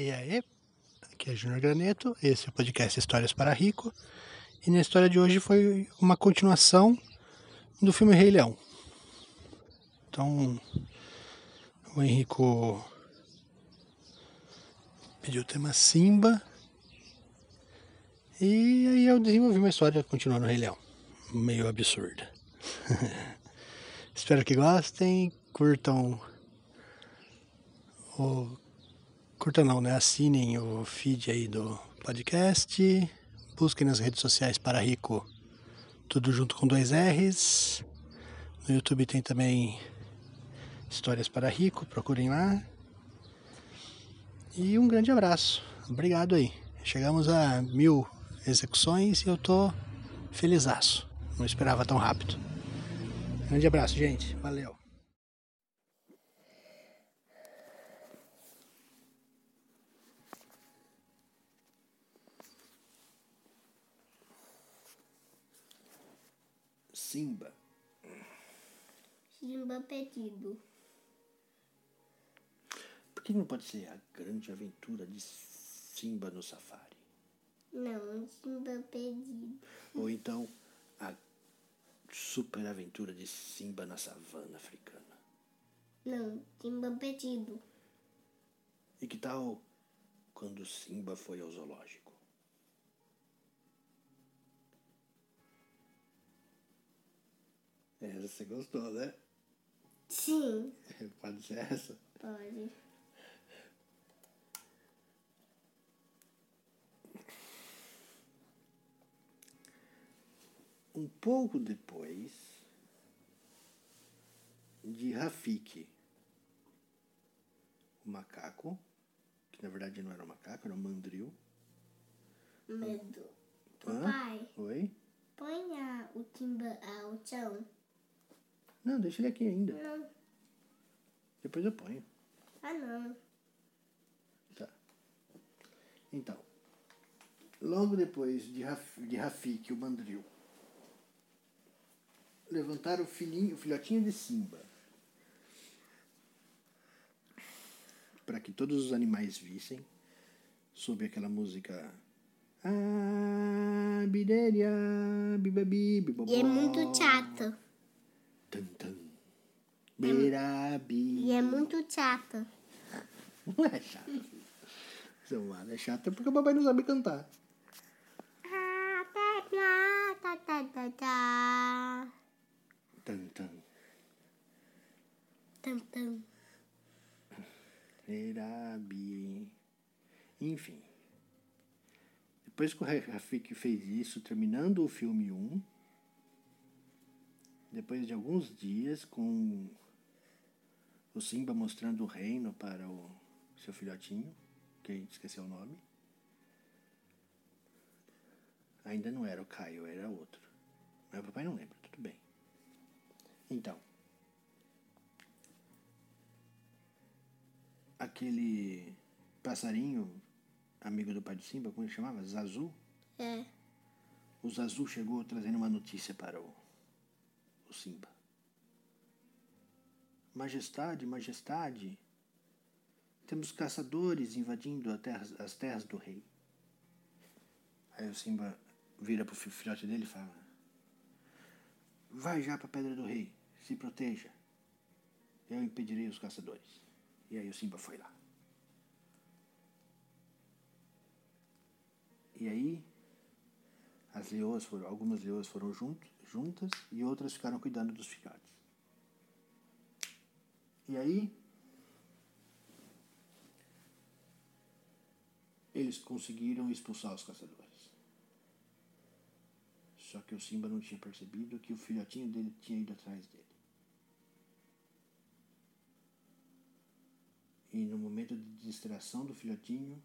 E aí, aqui é Júnior Graneto, esse é o podcast Histórias para Rico. E na história de hoje foi uma continuação do filme Rei Leão. Então, o Henrico pediu o tema Simba. E aí eu desenvolvi uma história continuando o Rei Leão. Meio absurda. Espero que gostem, curtam o curtam não, né? Assinem o feed aí do podcast. Busquem nas redes sociais para Rico, tudo junto com dois R's. No YouTube tem também Histórias para Rico, procurem lá. E um grande abraço. Obrigado aí. Chegamos a mil execuções e eu tô felizaço. Não esperava tão rápido. Grande abraço, gente. Valeu. Simba. Simba pedido. Por que não pode ser a grande aventura de Simba no safari? Não, Simba pedido. Ou então a super aventura de Simba na savana africana? Não, Simba pedido. E que tal quando Simba foi ao zoológico? Essa você gostou, né? Sim, Pode ser essa? pode. Um pouco depois de Rafiki, o macaco, que na verdade não era um macaco, era um mandril. Medo. Hã? Papai, Oi? põe a, o Simba ao chão. Não, deixa ele aqui ainda. Não. Depois eu ponho. Ah, não. Tá. Então, logo depois de, Raf, de o mandril, levantaram o filhinho, o filhotinho de Simba. Para que todos os animais vissem, sob aquela música. Ah, bideria, bibabi, bibobó. E é muito chato. Tan, tan. Birabi. E é muito chato. Não é chato. Seu lado é chato é porque o papai não sabe cantar. Tan, tan. Tam. Birabi. Enfim. Depois que o Rafik fez isso, terminando o filme 1, depois de alguns dias, com o Simba mostrando o reino para o seu filhotinho, que a gente esqueceu o nome. Ainda não era o Caio, era outro. Mas o papai não lembra, tudo bem. Então. Aquele passarinho, amigo do pai de Simba, como ele chamava? Zazu. É. O Zazu chegou trazendo uma notícia para o, o Simba. Majestade, majestade, temos caçadores invadindo terra- as terras do rei. Aí o Simba vira pro fi- filhote dele e fala: Vai já para a pedra do rei, se proteja. Eu impedirei os caçadores. E aí o Simba foi lá. E aí as leoas foram, algumas leoas foram junto, juntas e outras ficaram cuidando dos filhotes. E aí eles conseguiram expulsar os caçadores. Só que o Simba não tinha percebido que o filhotinho dele tinha ido atrás dele. E no momento de distração do filhotinho,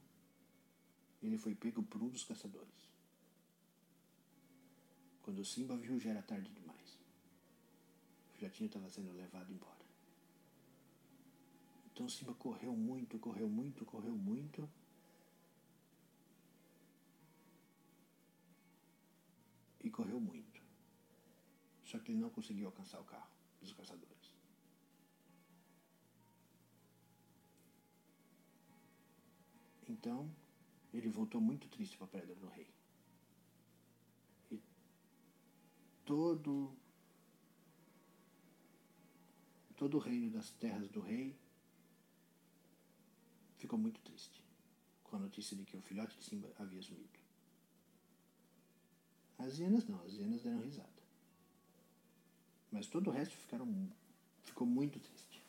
ele foi pego por um dos caçadores. Quando o Simba viu, já era tarde demais. O filhotinho estava sendo levado embora. Então Simba correu muito, correu muito, correu muito. E correu muito. Só que ele não conseguiu alcançar o carro dos caçadores. Então, ele voltou muito triste para a Pedra do Rei. E todo todo o reino das terras do rei ficou muito triste com a notícia de que o filhote de Simba havia sumido. As hienas não, as hienas deram risada. Mas todo o resto ficaram, ficou muito triste.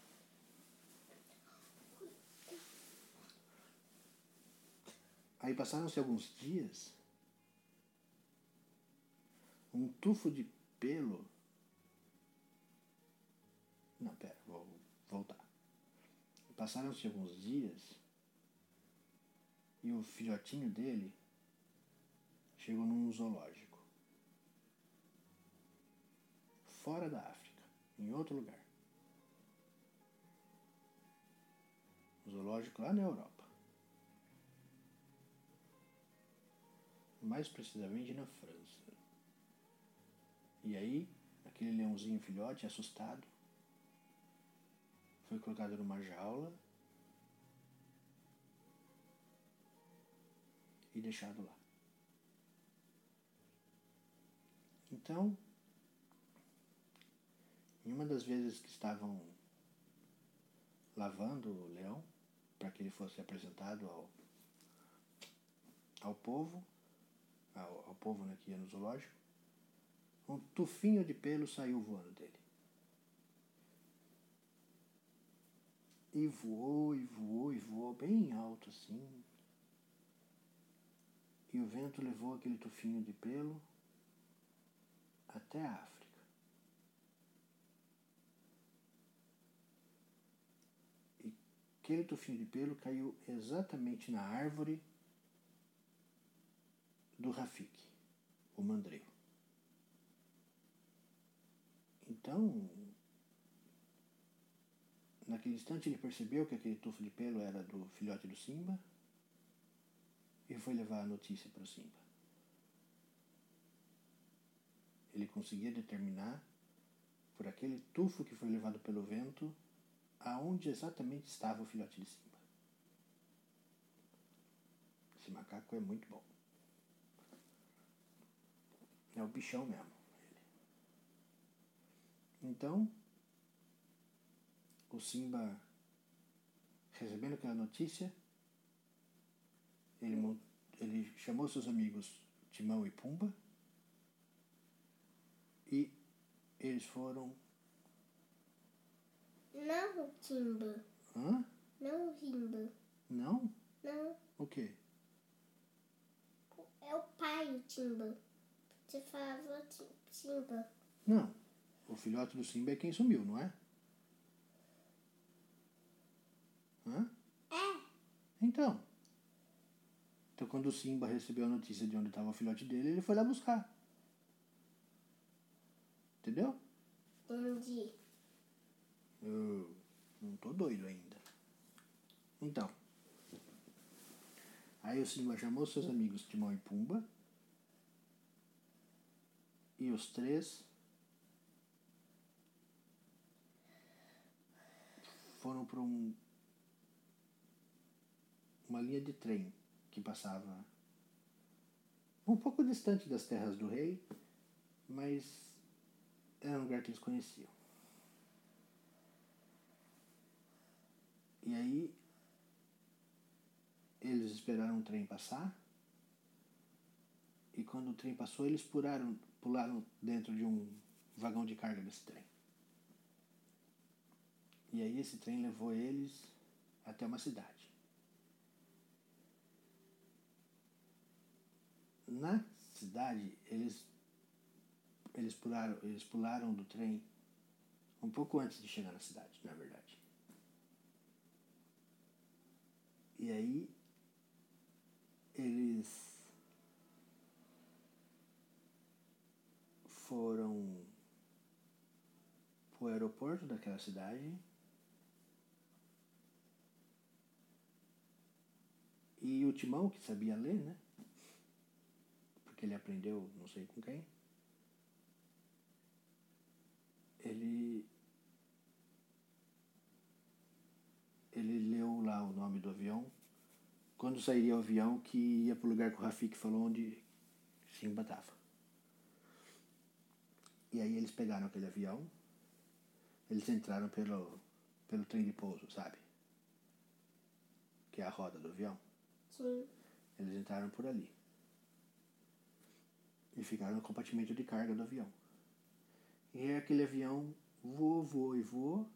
Aí passaram-se alguns dias, um tufo de pelo. Não, pera, vou voltar. Passaram-se alguns dias e o filhotinho dele chegou num zoológico. Fora da África, em outro lugar. Um zoológico lá na Europa. Mais precisamente na França. E aí, aquele leãozinho filhote, assustado, foi colocado numa jaula e deixado lá. Então, em uma das vezes que estavam lavando o leão, para que ele fosse apresentado ao, ao povo, ao, ao povo né, que ia no zoológico, um tufinho de pelo saiu voando dele. E voou, e voou, e voou bem alto assim, e o vento levou aquele tufinho de pelo até a África. E aquele tufinho de pelo caiu exatamente na árvore do Rafik, o mandreu. Então, naquele instante ele percebeu que aquele tufo de pelo era do filhote do Simba e foi levar a notícia para o Simba. Ele conseguia determinar, por aquele tufo que foi levado pelo vento, aonde exatamente estava o filhote de Simba. Esse macaco é muito bom. É o bichão mesmo. Então, o Simba, recebendo aquela notícia, ele, ele chamou seus amigos Timão e Pumba e eles foram. Não, Timba. Hã? Não, Rimba. Não? Não, O quê? é o pai do Timba. Você falava Ti- Timba. Não. O filhote do Simba é quem sumiu, não é? Hã? É, Então. Então, quando o Simba recebeu a notícia de onde estava o filhote dele, ele foi lá buscar. Entendeu? entendi. Eu não tô doido ainda. Então. Aí o Simba chamou seus amigos Timão e Pumba. E os três foram para um, uma linha de trem que passava um pouco distante das terras do rei, mas era um lugar que eles conheciam. E aí eles esperaram o trem passar. E quando o trem passou, eles pularam, pularam dentro de um vagão de carga desse trem. E aí esse trem levou eles até uma cidade. Na cidade, eles eles pularam, eles pularam do trem um pouco antes de chegar na cidade, na verdade. E aí eles foram pro aeroporto daquela cidade e o Timão, que sabia ler, né? Porque ele aprendeu não sei com quem, ele ele leu lá o nome do avião quando sairia o avião que ia para o lugar que o Rafik falou onde Simba estava. E aí eles pegaram aquele avião, eles entraram pelo, pelo trem de pouso, sabe? Que é a roda do avião. Sim. Eles entraram por ali. E ficaram no compartimento de carga do avião. E aquele avião voou, voou e voou.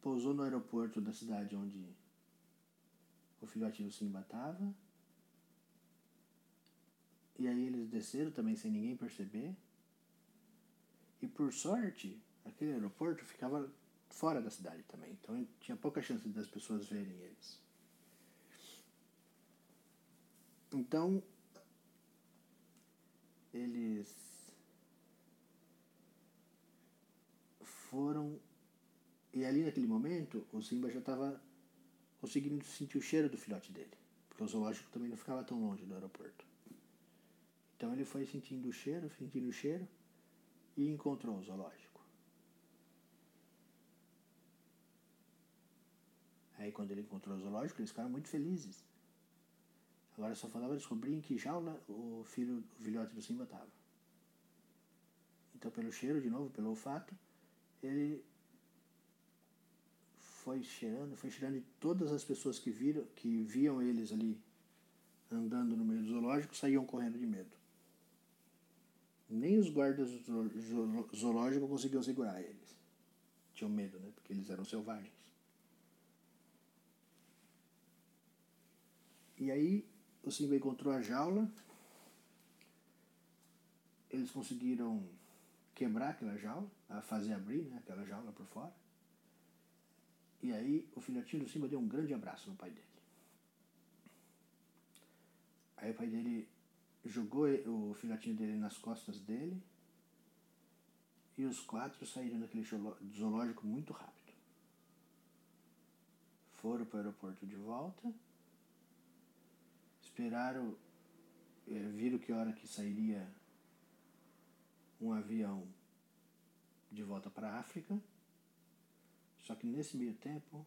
Pousou no aeroporto da cidade onde o filhote do Simba estava. E aí eles desceram também sem ninguém perceber. E por sorte, aquele aeroporto ficava fora da cidade também. Então tinha pouca chance das pessoas verem eles. Então, eles foram. E ali naquele momento, o Simba já estava conseguindo sentir o cheiro do filhote dele. Porque o zoológico também não ficava tão longe do aeroporto. Então ele foi sentindo o cheiro, sentindo o cheiro e encontrou o zoológico. Aí quando ele encontrou o zoológico, eles ficaram muito felizes. Agora só faltava descobrir em que jaula o filho, o filhote do Simba estava. Então pelo cheiro, de novo, pelo olfato, ele foi cheirando, foi cheirando todas as pessoas que viram, que viam eles ali andando no meio do zoológico, saíam correndo de medo. Nem os guardas do zoológico conseguiam segurar eles. Tinham medo, né? Porque eles eram selvagens. E aí o Simba encontrou a jaula. Eles conseguiram quebrar aquela jaula, a fazer abrir né, aquela jaula por fora. E aí o filhotinho do Simba deu um grande abraço no pai dele. Aí o pai dele jogou o filhotinho dele nas costas dele e os quatro saíram daquele zoológico muito rápido. Foram para o aeroporto de volta, esperaram, é, viram que hora que sairia um avião de volta para a África. Só que nesse meio tempo,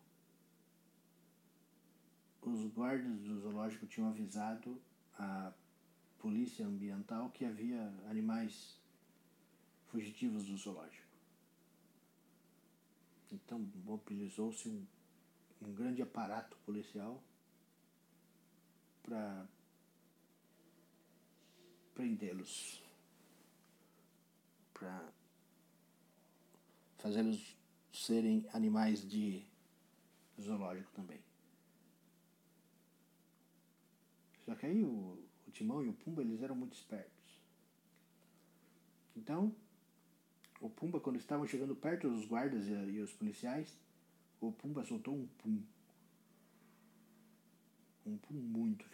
os guardas do zoológico tinham avisado a polícia ambiental que havia animais fugitivos do zoológico. Então mobilizou-se um, um grande aparato policial para prendê-los, para fazê-los serem animais de zoológico também. Só que aí o, Timão e o Pumba, eles eram muito espertos. Então, o Pumba, quando estavam chegando perto dos guardas e, e os policiais, o Pumba soltou um pum. Um pum muito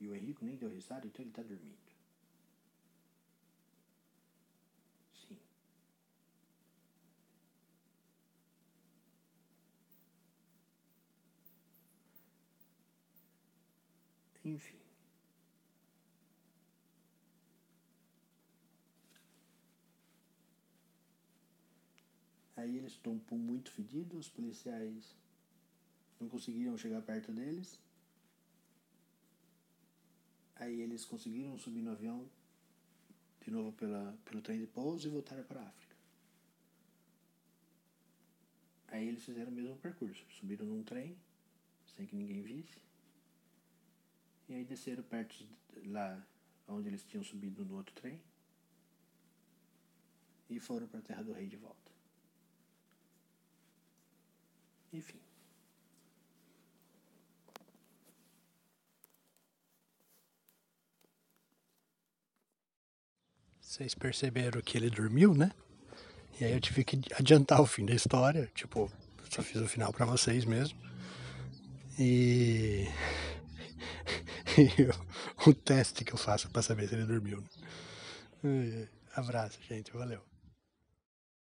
E o Henrico nem deu risada, então ele está dormindo. Sim. Enfim. Aí eles estão muito fedidos, os policiais não conseguiram chegar perto deles. Aí eles conseguiram subir no avião de novo pela, pelo trem de pouso e voltaram para a África. Aí eles fizeram o mesmo percurso. Subiram num trem, sem que ninguém visse. E aí desceram perto lá onde eles tinham subido no outro trem. E foram para a Terra do Rei de volta. Enfim. Vocês perceberam que ele dormiu, né? E aí eu tive que adiantar o fim da história. Tipo, só fiz o final para vocês mesmo. E o teste que eu faço para saber se ele dormiu. Né? Abraço, gente. Valeu.